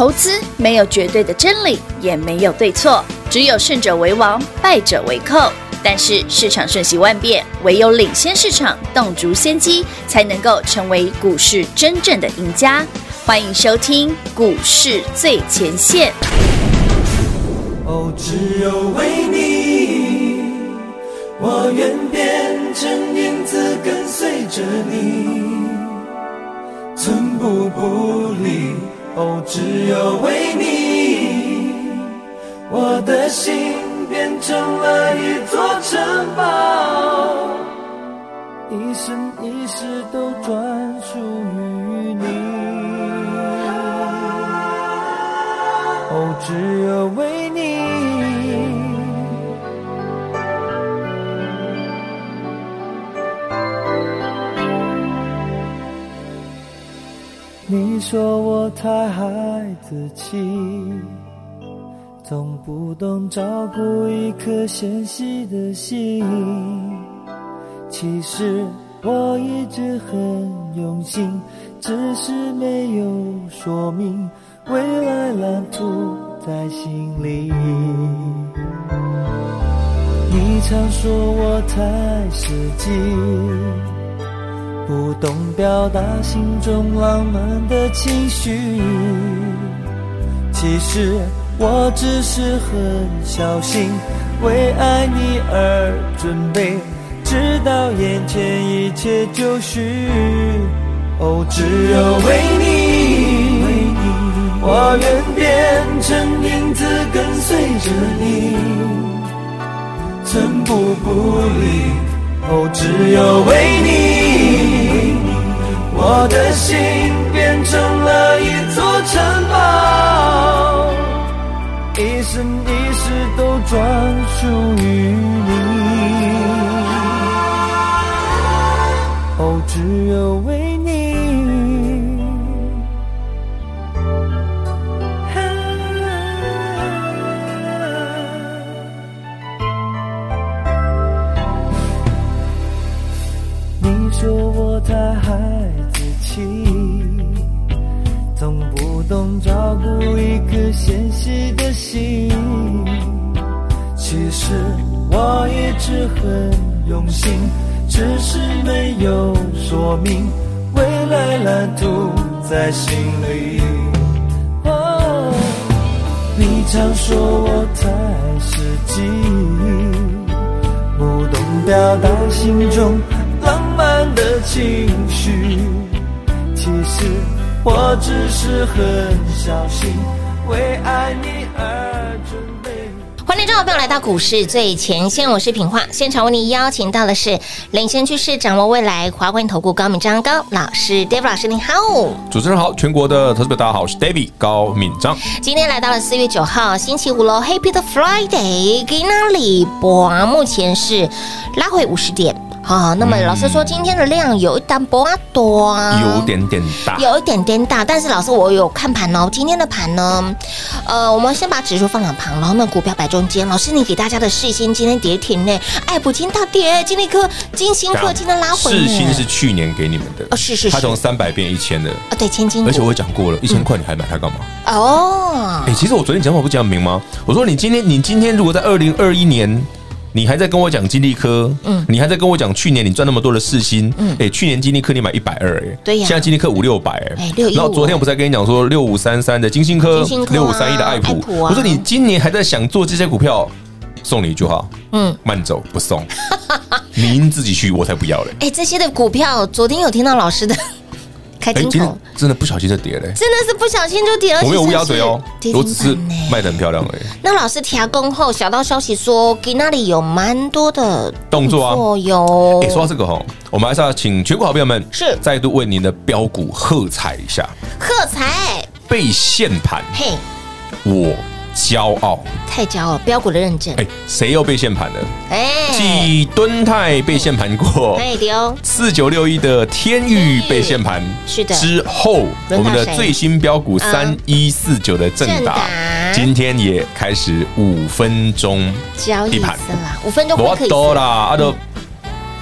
投资没有绝对的真理，也没有对错，只有胜者为王，败者为寇。但是市场瞬息万变，唯有领先市场，洞烛先机，才能够成为股市真正的赢家。欢迎收听《股市最前线》。哦，只有为你，我愿变成影子跟随着你，寸步不离。哦，只有为你，我的心。变成了一座城堡，一生一世都专属于你。哦，只有为你。说我太孩子气。总不懂照顾一颗纤细的心，其实我一直很用心，只是没有说明未来蓝图在心里。你常说我太实际，不懂表达心中浪漫的情绪，其实。我只是很小心，为爱你而准备，直到眼前一切就绪。哦，只有为你，我愿变成影子跟随着你，寸步不离。哦，只有为你，我的心变成了一座城堡。一生一世都专属于你，哦，只有颗纤细的心，其实我一直很用心，只是没有说明未来蓝图在心里。哦，你常说我太实际，不懂表达心中浪漫的情绪，其实。我只是很小心，为爱你而准备。欢迎各位朋友来到股市最前线，我是品化。现场为你邀请到的是领先趋势、掌握未来华冠投顾高敏章高老师，David 老师，你好。主持人好，全国的投资者大家好，我是 David 高敏章。今天来到了四月九号星期五喽，Happy 的 Friday，给那里博目前是拉回五十点。好，那么老师说今天的量有一单不多啊，有点点大，有一点点大。但是老师，我有看盘哦。今天的盘呢，呃，我们先把指数放两旁，然后呢，股票摆中间。老师，你给大家的世芯今天跌停呢？爱普金大跌，金立科、金星科今天拉回。世芯是去年给你们的，哦，是是是，它从三百变一千的，哦，对，千金。而且我也讲过了，一千块你还买它干嘛？哦，哎，其实我昨天讲话不讲明吗？我说你今天，你今天如果在二零二一年。你还在跟我讲金利科，嗯，你还在跟我讲去年你赚那么多的四星，嗯，哎，去年金利科你买一百二，哎，对呀，现在金利科五六百，哎，六一。然后昨天我不是在跟你讲说六五三三的金星科，六五三一的爱普，我说你今年还在想做这些股票，送你一句话，嗯，慢走不送，您自己去，我才不要嘞。哎，这些的股票，昨天有听到老师的。开金口，真的不小心就跌了，真的是不小心就跌了。我没有乌鸦嘴哦，我只是卖的很漂亮而已。那老师提供后，小道消息说，给那里有蛮多的动作啊，有。哎，说到这个哈，我们还是要请全国好朋友们是再度为您的标股喝彩一下，喝彩被限盘，嘿，我。骄傲，太骄傲！标股的认证，哎，谁又被限盘了？哎，继敦泰被限盘过，四九六一的天域被限盘，是的。之后，我们的最新标股三一四九的正达，今天也开始五分钟交易五分钟可以多啦，啊，都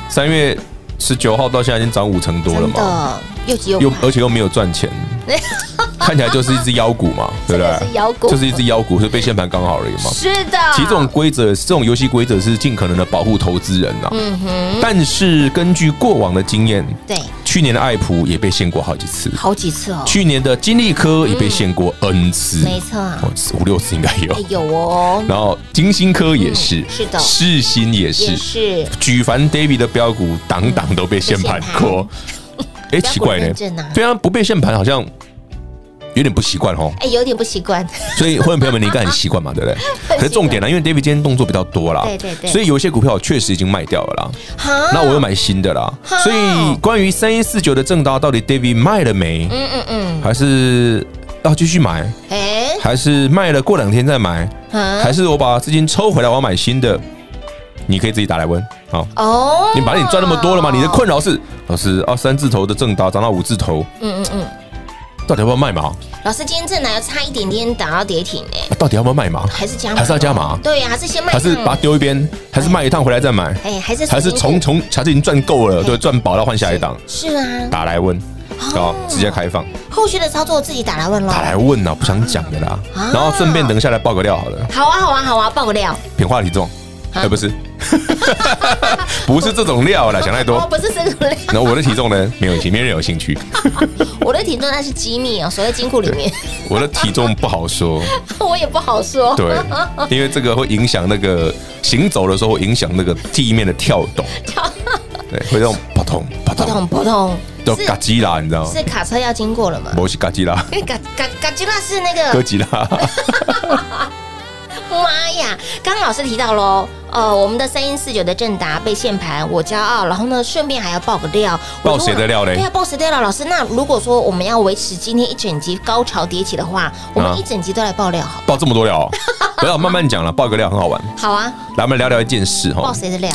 三月十九号到现在已经涨五成多了嘛。又又而且又没有赚钱，看起来就是一只妖股嘛，对不对？是妖股，就是一只妖股，是被限盘刚好而已嘛。是的，其实这种规则，这种游戏规则是尽可能的保护投资人呐。嗯哼。但是根据过往的经验，对，去年的爱普也被限过好几次，好几次哦。去年的金利科也被限过 N 次，没错，五六次应该有，有哦。然后金星科也是，是的，世新也是，是。举凡 David 的标股，档档都被限盘过。哎，奇怪呢，对啊，不被限盘好像有点不习惯哦。哎，有点不习惯。所以，会员朋友们，你应该很习惯嘛，对不对？可是重点呢，因为 David 今天动作比较多啦，对对对，所以有一些股票我确实已经卖掉了啦。那我又买新的啦。所以，关于三一四九的正达，到底 David 卖了没？嗯嗯嗯，还是要继续买？哎，还是卖了过两天再买？还是我把资金抽回来，我要买新的？你可以自己打来问。好哦，你把你赚那么多了嘛？你的困扰是老师啊，三字头的正达涨到五字头，嗯嗯嗯，到底要不要卖嘛？老师今天正达要差一点点打到跌停哎，到底要不要卖嘛？还是加还是要加码？对呀，还是先卖？还是把它丢一边？还是卖一趟回来再买？哎，还是还是从从还是已经赚够了，对，赚饱了换下一档？是啊，打来问，好，直接开放。后续的操作自己打来问喽，打来问呐，不想讲的啦。然后顺便等一下来爆个料好了。好啊好啊好啊，爆个料。品化体重。哎，不是，不是这种料啦，想太多。不是这种料。那我的体重呢？没有，没人有兴趣。我的体重那是机密哦，锁在金库里面。我的体重不好说。我也不好说。对，因为这个会影响那个行走的时候，会影响那个地面的跳动。跳对，会这种扑通扑通扑通扑通，都嘎吉拉，你知道吗？是卡车要经过了吗？不是嘎吉拉。嘎嘎嘎吉拉是那个。哥吉拉。妈呀！刚刚老师提到喽，呃，我们的三一四九的正达被限盘，我骄傲。然后呢，顺便还要爆个料，爆谁的料嘞？对啊，爆谁的料？老师，那如果说我们要维持今天一整集高潮迭起的话，我们一整集都来爆料好，好爆这么多料，不要慢慢讲了，爆个料很好玩。好啊，来，我们聊聊一件事哈。爆谁的料？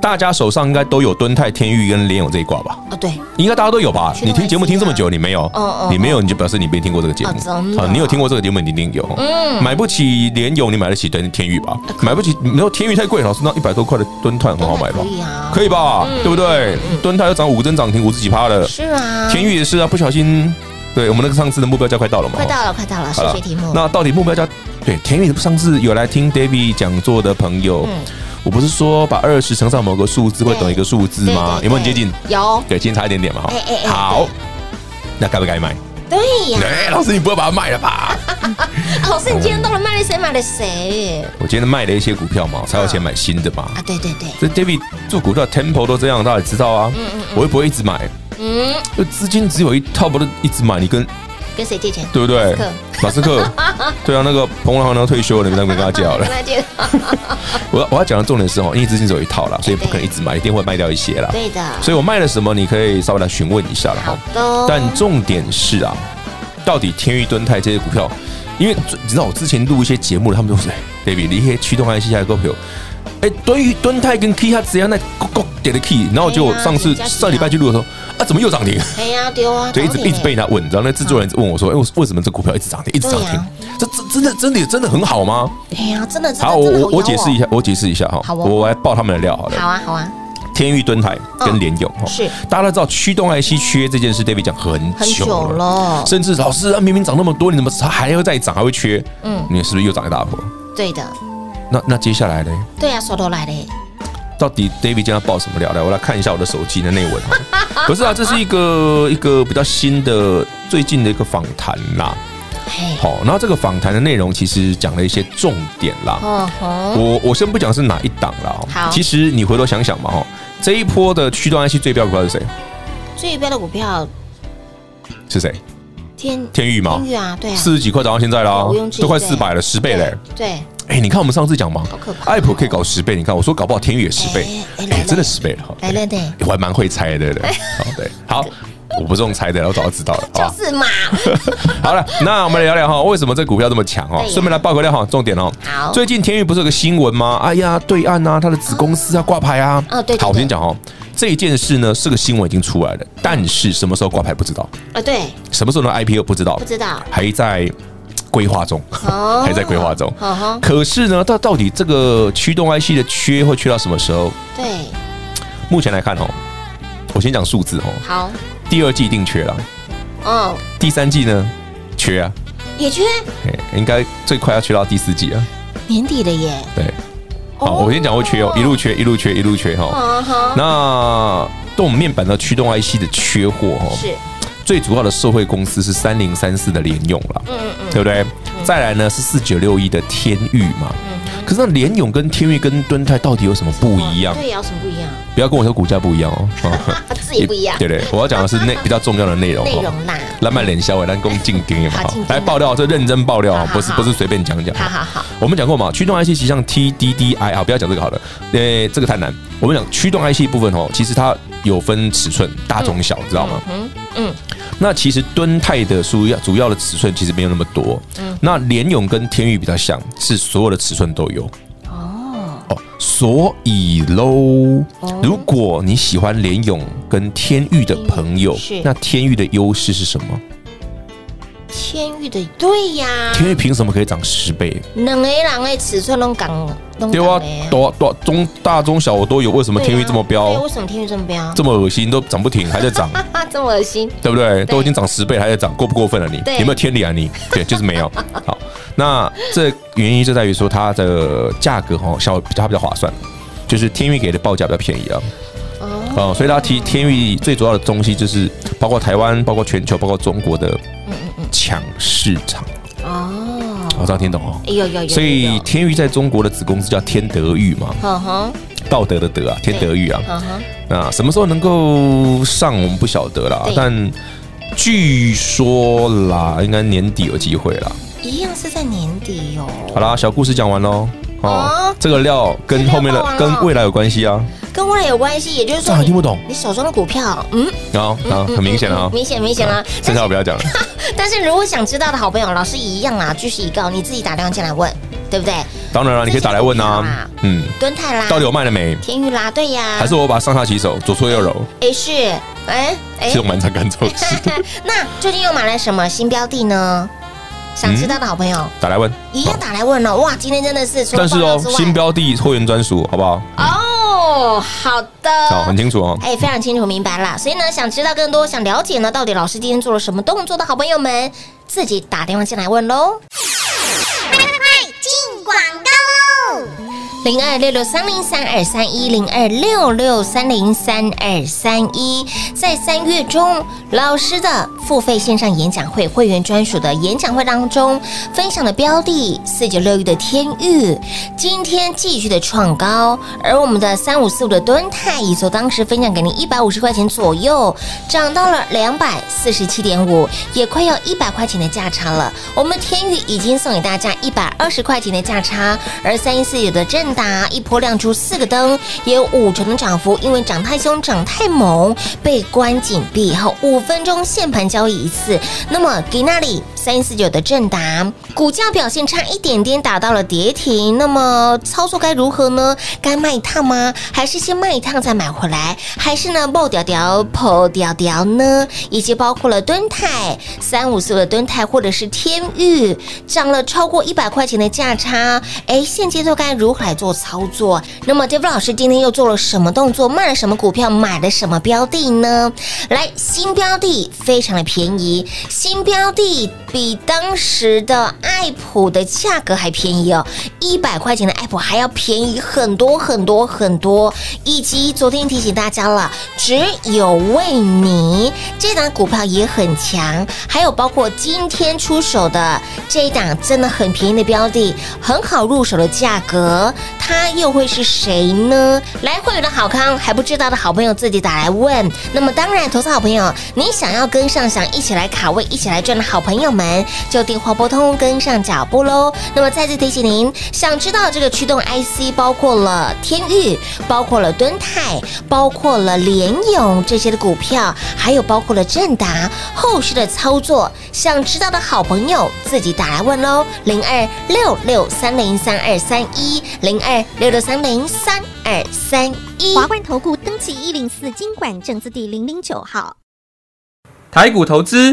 大家手上应该都有敦泰、天域跟联友这一挂吧？啊，对，应该大家都有吧？你听节目听这么久，你没有？你没有，你就表示你没听过这个节目。啊，你有听过这个节目，你一定有。嗯，买不起联友，你买得起天天域吧？买不起，没有天域太贵，老师那一百多块的敦泰很好买吧？可以啊，可以吧？对不对？敦泰要涨五根涨停，五十几趴的。是啊，天域也是啊，不小心，对我们那个上次的目标价快到了嘛？快到了，快到了，数学题目。那到底目标价？对，天钰上次有来听 David 讲座的朋友。我不是说把二十乘上某个数字会等于一个数字吗？有没有很接近？有，对，今天差一点点嘛。哈，好，那该不该卖？对呀。哎，老师，你不会把它卖了吧？老师，你今天到了卖了谁？买了谁？我今天卖了一些股票嘛，才有钱买新的嘛。啊，对对对。这 David 做股票 Temple 都这样，大家也知道啊。嗯嗯。我又不会一直买。嗯。就资金只有一套，不能一直买。你跟。跟谁借钱？对不对？马斯克，对啊，那个彭文航要退休了，你们那边跟他借好了。我我要讲的重点是哦，因为资金只有一套了，所以不可能一直买，一定会卖掉一些了。对的。所以我卖了什么，你可以稍微来询问一下了哈。但重点是啊，到底天域、敦泰这些股票，因为你知道我之前录一些节目了，他们都是，David，你一些驱动 IC 下的股票，哎，对于敦泰跟 Key 它只要那咕咕点的 Key，然后就上次上礼拜去录的时候。啊，怎么又涨停？哎呀，丢啊！对，一直一直被人家问，然后那制作人问我说：“哎，为为什么这股票一直涨停，一直涨停？这这真的真的真的很好吗？”哎呀，真的。好，我我我解释一下，我解释一下哈。好，我来爆他们的料，好了。好啊，好啊。天钰、敦泰跟联咏哈，是大家都知道驱动 IC 缺这件事，David 讲很久了，甚至老师啊，明明涨那么多，你怎么还要再涨，还会缺？嗯，你是不是又涨一大波？对的。那那接下来呢？对呀，说头来嘞。到底 David 今天要爆什么料？来，我来看一下我的手机的内文哈。不是啊，这是一个一个比较新的最近的一个访谈啦。好，然后这个访谈的内容其实讲了一些重点啦。我我先不讲是哪一档了。好，其实你回头想想嘛，哈，这一波的驱动 IC 最标股票是谁？最标的股票是谁？天天宇吗？天宇啊，对啊，四十几块涨到现在啦，都快四百了，十倍嘞。对。哎，你看我们上次讲嘛，爱普可以搞十倍，你看我说搞不好天宇也十倍，哎，真的十倍了哈，来了对，我还蛮会猜的，对，好对，好，我不是用猜的，我早就知道了，就是嘛。好了，那我们来聊聊哈，为什么这股票这么强哈？顺便来报个料哈，重点哦。好，最近天宇不是有个新闻吗？哎呀，对岸啊，他的子公司啊挂牌啊。啊，对。好，我先讲哦，这件事呢是个新闻已经出来了，但是什么时候挂牌不知道啊？对，什么时候的 IPO 不知道，不知道，还在。规划中，还在规划中。可是呢，到到底这个驱动 IC 的缺会缺到什么时候？对，目前来看哦，我先讲数字哦。好，第二季一定缺了。哦，第三季呢？缺啊，也缺。应该最快要缺到第四季啊，年底了耶。对，好，我先讲会缺哦，一路缺，一路缺，一路缺哈。那对我们面板的驱动 IC 的缺货哈，是最主要的受惠公司是三零三四的联用了，嗯嗯嗯，对不对？再来呢是四九六一的天域嘛。可是那联勇跟天域跟敦泰到底有什么不一样？对，有什么不一样？不要跟我说股价不一样哦，自己不一样。对对，我要讲的是内 比较重要的内容。内容啦，来买脸销，来攻进点也好。来爆料，这认真爆料啊，不是不是随便讲讲。好好好，我们讲过嘛，驱动 IC 其实像 TDDI 啊，不要讲这个好了，呃，这个太难。我们讲驱动 IC 部分哦，其实它有分尺寸，大中小，知道吗？嗯嗯。那其实敦泰的主要主要的尺寸其实没有那么多。嗯。那联勇跟天宇比较像，是所有的尺寸都有。哦所以喽，如果你喜欢联勇跟天域的朋友，那天域的优势是什么？天域的对呀，天域凭什么可以涨十倍？两个人的尺寸都讲，对啊，多多中大中小我都有，为什么天域这么飙？为什么天域这么飙？这么恶心都涨不停，还在涨，这么恶心，对不对？都已经涨十倍还在涨，过不过分了你？有没有天理啊你？对，就是没有。好。那这原因就在于说它的价格哈，小它比较划算，就是天域给的报价比较便宜啊。哦，所以它提天域最主要的东西就是包括台湾、包括全球、包括中国的抢市场。哦，我知道听懂哦。有有有。所以天域在中国的子公司叫天德域嘛。嗯哼。道德的德啊，天德域啊。嗯哼。那什么时候能够上，我们不晓得啦。但据说啦，应该年底有机会啦。一样是在年底哦。好啦，小故事讲完喽。哦，这个料跟后面的跟未来有关系啊。跟未来有关系，也就是说，听不懂。你手中的股票，嗯，好，好，很明显啊，明显明显啊。剩下我不要讲了。但是如果想知道的好朋友，老师一样啊，继续一告，你自己打电话进来问，对不对？当然了，你可以打来问啊。嗯，敦泰啦，到底有卖了没？天宇啦，对呀。还是我把上下起手，左搓右揉。哎是，哎哎，是我蛮常干这种事。那最近又买了什么新标的呢？想知道的好朋友打来问，一样打来问哦哇！今天真的是，但是哦，新标的会员专属，好不好？哦，好的，好，很清楚哦，哎，非常清楚明白了。所以呢，想知道更多，想了解呢，到底老师今天做了什么动作的好朋友们，自己打电话进来问喽。快快快，进广告喽！零二六六三零三二三一零二六六三零三二三一，在三月中，老师的付费线上演讲会会员专属的演讲会当中，分享的标的四九六一的天域，今天继续的创高，而我们的三五四五的敦泰，也从当时分享给您一百五十块钱左右，涨到了两百四十七点五，也快要一百块钱的价差了。我们天域已经送给大家一百二十块钱的价差，而三一四九的正打一波亮出四个灯，也有五成的涨幅，因为涨太凶、涨太猛，被关紧闭后，五分钟限盘交易一次。那么给那里三一四九的正达股价表现差一点点，打到了跌停。那么操作该如何呢？该卖一趟吗？还是先卖一趟再买回来？还是呢，爆掉掉、破掉掉呢？以及包括了敦泰三五四的敦泰，或者是天域涨了超过一百块钱的价差，哎，现阶段该如何来做操作？那么 David 老师今天又做了什么动作？卖了什么股票？买了什么标的呢？来，新标的非常的便宜，新标的比当时的爱普的价格还便宜哦，一百块钱的爱普还要便宜很多很多很多。以及昨天提醒大家了，只有为你这档股票也很强，还有包括今天出手的这一档真的很便宜的标的，很好入手的价格，它又会是谁呢？来，会员的好康还不知道的好朋友自己打来问。那么当然，投资好朋友，你想要跟上，想一起来卡位，一起来赚的好朋友，就电话拨通跟上脚步喽。那么再次提醒您，想知道这个驱动 IC 包括了天域，包括了敦泰，包括了联咏这些的股票，还有包括了正达后续的操作，想知道的好朋友自己打来问喽，零二六六三零三二三一零二六六三零三二三一。华冠投顾登记一零四经管证字第零零九号。台股投资，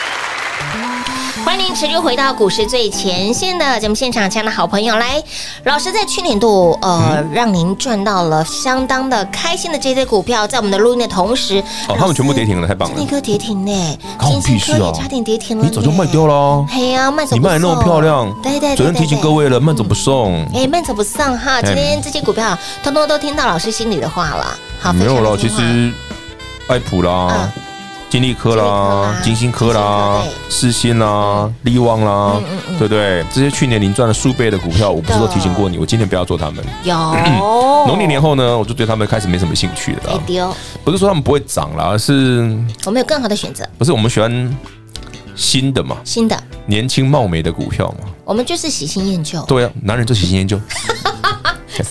欢迎您持续回到股市最前线的节目现场，亲爱的好朋友，来，老师在去年度呃，嗯、让您赚到了相当的开心的这些股票，在我们的录音的同时，哦，他们全部跌停了，太棒了，那颗跌停呢，金星科也差点跌停了，你早就卖掉了，嘿呀，慢走你卖那么漂亮，对对对，昨天提醒各位了，慢走不送，哎，慢走不送哈，今天这些股票通通都听到老师心里的话了，好，没有了，其实爱普啦。金利科啦，金星科啦，世新啦，力旺啦，对不对？这些去年您赚了数倍的股票，我不是都提醒过你，我今天不要做他们。有 农历年后呢，我就对他们开始没什么兴趣了。不是说他们不会涨了，而是我们有更好的选择。不是我们喜欢新的嘛？新的年轻貌美的股票嘛？我们就是喜新厌旧。对啊，男人就喜新厌旧。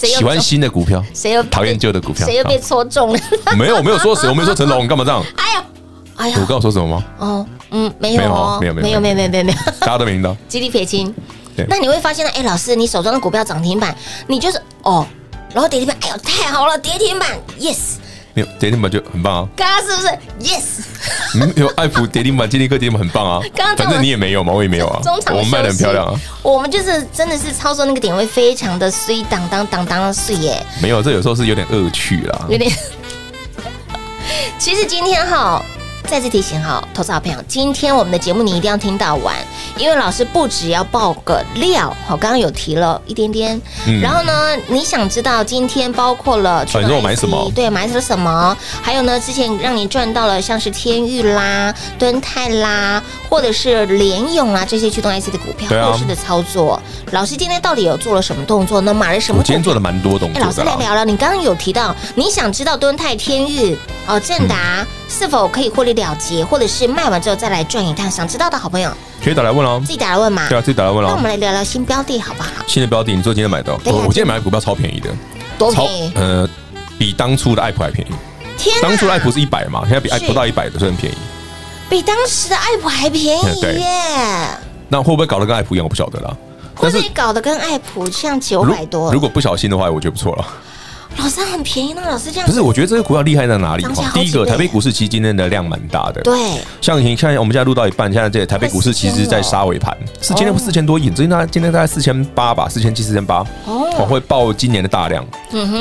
喜欢新的股票，谁又讨厌旧的股票？谁又被戳中了？没有，我没有说谁，我没有说成龙，你 干嘛这样？哎呀！哎呀，我刚刚说什么吗？哦，嗯，没有，没有，没有，没有，没有，没有，没有，大家都明白。吉利撇清。那你会发现呢？哎，老师，你手中的股票涨停板，你就是哦，然后跌停板，哎呦，太好了，跌停板，yes。没有跌停板就很棒啊。刚刚是不是？yes。有爱普跌停板，金立科跌停板很棒啊。刚刚反正你也没有嘛，我也没有啊。我们卖的很漂亮啊。我们就是真的是操作那个点位非常的碎，当当当当的碎耶。没有，这有时候是有点恶趣啦。有点。其实今天哈。再次提醒好，投资好朋友，今天我们的节目你一定要听到完，因为老师不只要爆个料，好，刚刚有提了一点点，嗯、然后呢，你想知道今天包括了，你说我买什么？对，买了什么？还有呢，之前让你赚到了像是天域啦、敦泰啦，或者是联咏啦这些驱动 IC 的股票，后市、啊、的操作，老师今天到底有做了什么动作呢？买了什么？我今天做了蛮多动作。老师来聊聊，你刚刚有提到你想知道敦泰、天钰哦，正达。嗯是否可以获利了结，或者是卖完之后再来赚一趟？想知道的好朋友可以打来问哦，自己打来问嘛。对啊，自己打来问哦。那我们来聊聊新标的好不好？新的标的，你说今天买到？我今天买的股票超便宜的，多便宜？呃，比当初的爱普还便宜。天，当初的爱普是一百嘛，现在比爱普不到一百的，所以很便宜。比当时的爱普还便宜耶？那会不会搞得跟爱普一样？我不晓得啦。会不会搞得跟爱普像九百多？如果不小心的话，我觉得不错了。老师很便宜，那老师这样不是？我觉得这个股票厉害在哪里？第一个，台北股市其实今天的量蛮大的。对，像你看，我们现在录到一半，现在这台北股市其实在杀尾盘，是今天四千多亿，最近大概今天大概四千八吧，四千七、四千八。哦，我会报今年的大量，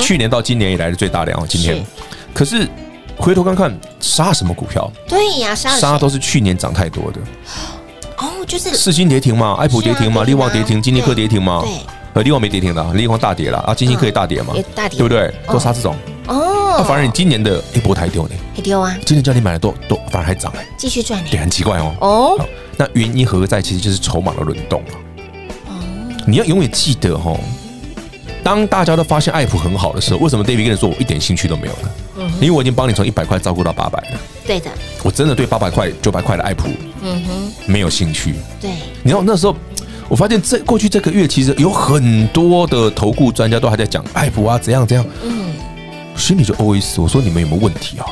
去年到今年以来的最大量。今天，可是回头看看杀什么股票？对呀，杀杀都是去年涨太多的。哦，就是四星跌停嘛，爱普跌停嘛，力旺跌停，金立科跌停嘛。对。呃，利旺没跌停的，利旺大跌了啊！金星可以大跌嘛，大跌，对不对？都杀这种哦。反而你今年的一波台丢呢？还丢啊！今年叫你买的多多，反而还涨哎，继续赚对，很奇怪哦。哦，那原因何在？其实就是筹码的轮动了。哦，你要永远记得哦，当大家都发现爱普很好的时候，为什么 David 跟你说我一点兴趣都没有呢？因为我已经帮你从一百块照顾到八百了。对的，我真的对八百块、九百块的爱普，嗯哼，没有兴趣。对，你知道那时候。我发现这过去这个月，其实有很多的投顾专家都还在讲爱普啊，怎样怎样。嗯，心里就 OS，我说你们有没有问题啊？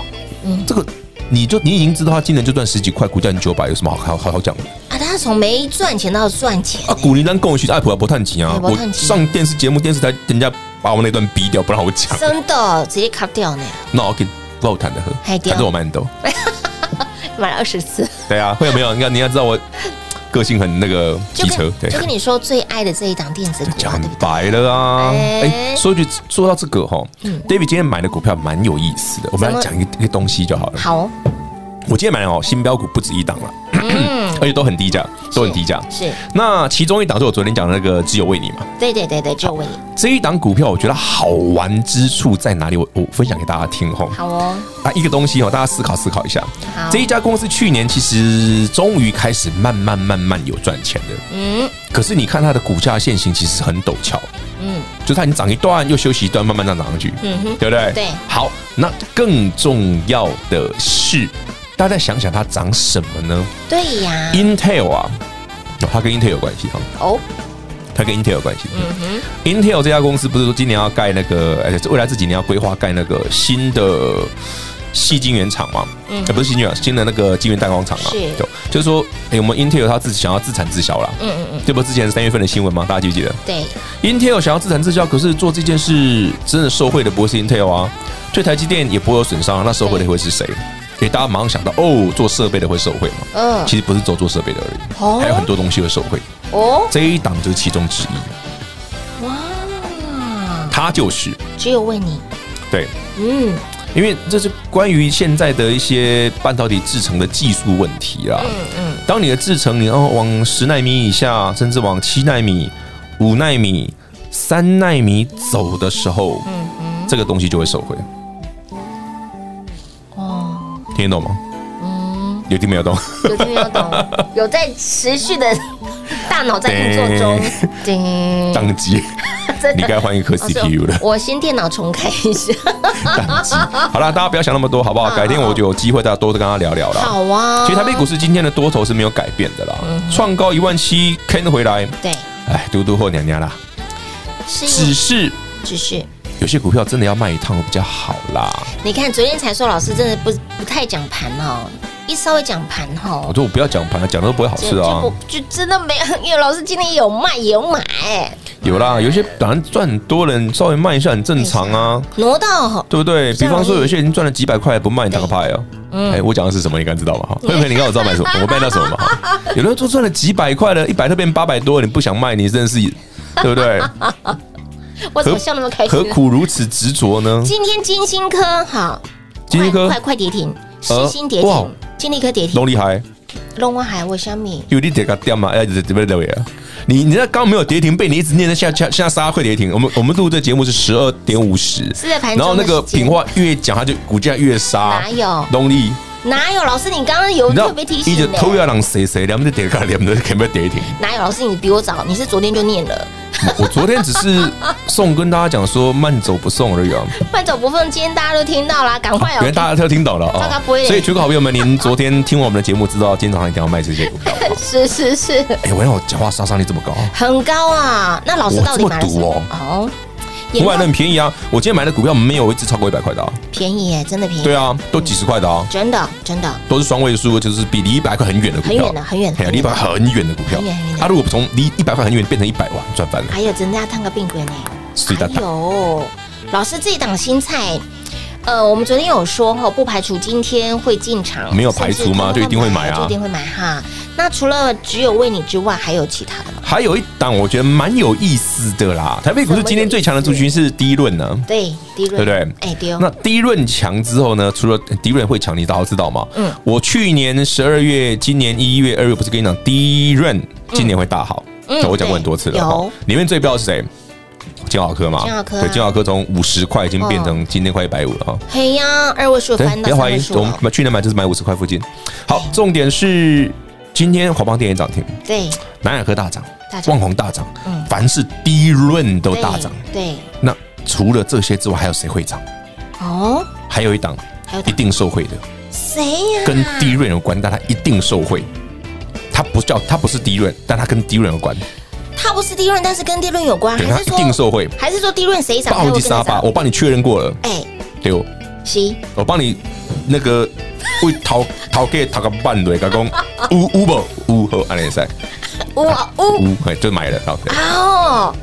嗯，这个你就你已经知道他今年就赚十几块，股价你九百，有什么好好好好讲的？啊，他从没赚钱到赚钱啊！古林丹跟我去爱普啊，不探钱啊！我上电视节目，电视台人家把我那段逼掉，不让我讲，真的直接卡掉呢。那我给不好谈的喝，还是我慢走，买了二十次。对啊，会有没有？你看，你要知道我。个性很那个机车，对，就跟你说最爱的这一档电子股，讲很白了啊！哎，说句说到这个哈，David 今天买的股票蛮有意思的，我们来讲一个一个东西就好了。好，我今天买的哦，新标股不止一档了，而且都很低价，都很低价。是，那其中一档就是我昨天讲的那个只有为你嘛？对对对对，只有为你。这一档股票我觉得好玩之处在哪里？我我分享给大家听哈。好哦。啊，一个东西哦，大家思考思考一下。这一家公司去年其实终于开始慢慢慢慢有赚钱的。嗯。可是你看它的股价线型其实很陡峭。嗯。就是它已经涨一段又休息一段，慢慢这样涨上去。嗯哼。对不对？对。好，那更重要的是。大家再想想，它涨什么呢？对呀，Intel 啊，它跟 Intel 有关系哈。哦，它跟 Intel 有关系。嗯哼，Intel 这家公司不是说今年要盖那个，而且未来这几年要规划盖那个新的细晶圆厂嘛？嗯，不是矽晶圆，新的那个晶圆代工厂啊。是，就是说，哎，我们 Intel 它自己想要自产自销了。嗯嗯嗯，这不之前三月份的新闻吗？大家记不记得？对，Intel 想要自产自销，可是做这件事真的受贿的不是 Intel 啊，对台积电也不会有损伤，那受贿的会是谁？给大家马上想到哦，做设备的会受惠嘛？嗯，其实不是做做设备的而已，哦，还有很多东西会受惠。哦，这一档就是其中之一。哇，它就是只有为你。对，嗯，因为这是关于现在的一些半导体制成的技术问题啦。嗯嗯，当你的制成你要往十纳米以下，甚至往七纳米、五纳米、三纳米走的时候，嗯嗯，这个东西就会受惠。听得懂吗？嗯，有听没有懂？有听没有懂？有在持续的 大脑在运作中，叮，当机，你该换一颗 CPU 了。我先电脑重开一下。好了，大家不要想那么多，好不好？改天我就有机会大家多跟大家聊聊了。好啊。其实台北股市今天的多头是没有改变的啦，创高一万七，Ken 回来。对，哎，嘟嘟或娘娘啦，只是，只是。有些股票真的要卖一趟比较好啦。你看昨天才说老师真的不不太讲盘哦，一稍微讲盘哈，我说我不要讲盘，讲的都不会好事啊。就真的没有，因为老师今天有卖有买。有啦，有些当然赚很多人稍微卖一下很正常啊。挪到对不对？比方说有些人赚了几百块不卖，你打个牌哦。嗯，哎，我讲的是什么？你该知道吧？哈，慧慧，你看我知道买什么？我卖到什么嘛？有人说赚了几百块了，一百特变八百多，你不想卖，你真的是对不对？我怎么笑那么开心？何苦如此执着呢？今天金星科好，金星科快快跌停，世芯跌停，金立科跌停，龙厉害，龙我还我小米有你跌个掉嘛？哎，这这边这位啊，你你那刚没有跌停，被你一直念的下下下杀会跌停。我们我们录这节目是十二点五十，是在盘中，然后那个品话越讲，它就股价越杀，哪有动力？哪有老师？你刚刚有特别提醒的，你偷要让谁谁两边跌个两边可不可以跌停？哪有老师？你比我早，你是昨天就念了。我昨天只是送跟大家讲说慢走不送而已啊，慢走不送，今天大家都听到了，赶快哦！原来大家都听到了啊，所以全国好朋友们，您昨天听我们的节目，知道今天早上一定要卖这些股票。是是是，哎，我让我讲话杀伤力这么高，很高啊！那老师到底买了什么？哦。不买的很便宜啊！我今天买的股票没有一只超过一百块的啊，便宜耶，真的便宜。对啊，都几十块的啊，真的真的都是双位数，就是比离一百块很远的股票，很远的很远，离一百很远的股票。他如果从离一百块很远变成一百万，赚翻了。还有增加烫个病鬼呢，还有老师这一档新菜，呃，我们昨天有说哈，不排除今天会进场，没有排除吗？就一定会买啊，就一定会买哈。那除了只有为你之外，还有其他的吗？还有一档，我觉得蛮有意思的啦。台北股市今天最强的族群是低润呢，对，低润，对不对？哎，对。那低润强之后呢？除了低润会强，你大家知道吗？嗯，我去年十二月、今年一月、二月不是跟你讲低润今年会大好？嗯，我讲过很多次了。有里面最标的是谁？金豪科嘛，金豪科对，金豪科从五十块已经变成今天快一百五了哈。嘿呀，二位数翻到，别怀疑，我们去年买就是买五十块附近。好，重点是。今天华邦电也涨停，对，南亚科大涨，旺宏大涨，嗯，凡是低润都大涨，对。那除了这些之外，还有谁会涨？哦，还有一档，一定受惠的，谁呀？跟低润有关，但它一定受惠。它不叫，它不是低润，但它跟低润有关。它不是低润，但是跟低润有关，还是说定受惠？还是说低润谁涨？暴击沙发，我帮你确认过了。哎，对哦，行，我帮你那个为淘淘给淘个半对，加工五五不五和安联赛，五五五，哎，就买了，好。哦，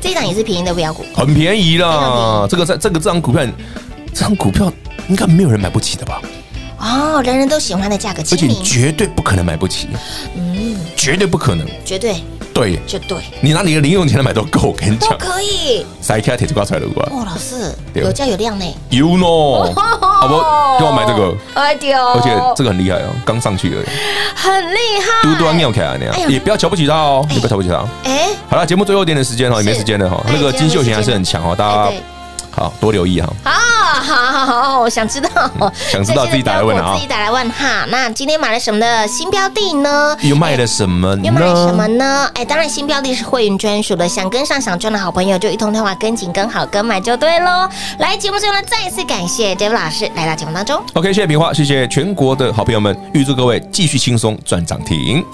这档也是便宜的标股，很便宜啦。这个在这个这张股票，这张股票应该没有人买不起的吧？哦，人人都喜欢的价格，而且你绝对不可能买不起，嗯，绝对不可能，绝对。对，就对，你拿你的零用钱来买都够，我跟你讲，都可以。塞开铁子挂出来的话，哦，老师有价有量呢。有呢，好不？给我买这个，哎丢，而且这个很厉害哦，刚上去而已，很厉害，嘟嘟要尿起来那样，也不要瞧不起他哦，也不要瞧不起他。哎，好了，节目最后一点点时间哈，也没时间了哈。那个金秀贤还是很强哦，大家。好多留意哈！啊，好好好，我想知道，想知道自己打来问啊，自己打来问哈。那今天买了什么的新标的呢？又卖了什么？又卖了什么呢？哎，当然新标的是会员专属的，想跟上想赚的好朋友就一通电话跟紧跟好跟买就对喽。来节目最后呢，再一次感谢 David 老师来到节目当中。OK，谢谢平花，谢谢全国的好朋友们，预祝各位继续轻松赚涨停。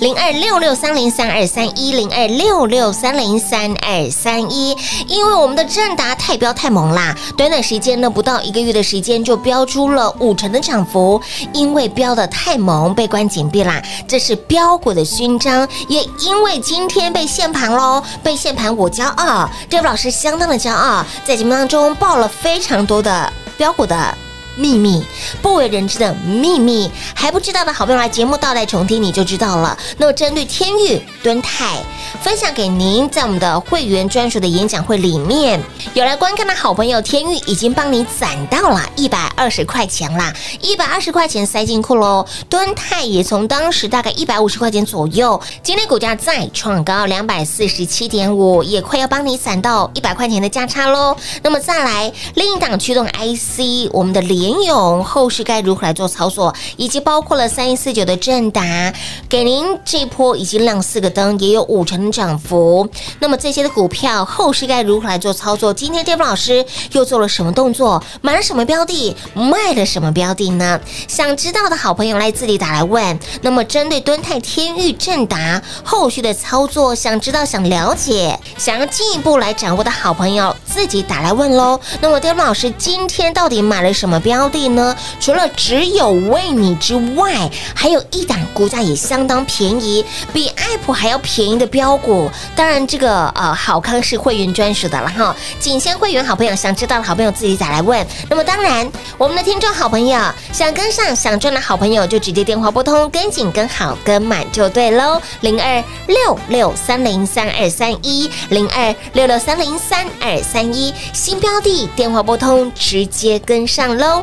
零二六六三零三二三一零二六六三零三二三一，因为我们的正达太飙太猛啦，短短时间呢，不到一个月的时间就飙出了五成的涨幅，因为飙的太猛，被关紧闭啦，这是标股的勋章，也因为今天被限盘喽，被限盘我骄傲，这位老师相当的骄傲，在节目当中报了非常多的标股的。秘密不为人知的秘密，还不知道的好朋友来节目倒带重听，你就知道了。那么针对天域、敦泰，分享给您，在我们的会员专属的演讲会里面，有来观看的好朋友，天域已经帮你攒到了一百二十块钱啦，一百二十块钱塞进库喽。敦泰也从当时大概一百五十块钱左右，今天股价再创高两百四十七点五，也快要帮你攒到一百块钱的价差喽。那么再来另一档驱动 IC，我们的联。联咏后市该如何来做操作，以及包括了三一四九的正达，给您这波已经亮四个灯，也有五成的涨幅。那么这些的股票后市该如何来做操作？今天 David 老师又做了什么动作？买了什么标的？卖了什么标的呢？想知道的好朋友来自己打来问。那么针对敦泰、天域、正达后续的操作，想知道、想了解、想要进一步来掌握的好朋友，自己打来问喽。那么 David 老师今天到底买了什么标？标的呢？除了只有为你之外，还有一档股价也相当便宜，比爱普还要便宜的标股。当然，这个呃好康是会员专属的了哈。仅限会员好朋友，想知道的好朋友自己再来问。那么当然，我们的听众好朋友想跟上想赚的好朋友，就直接电话拨通，跟紧跟好跟满就对喽。零二六六三零三二三一零二六六三零三二三一新标的电话拨通，直接跟上喽。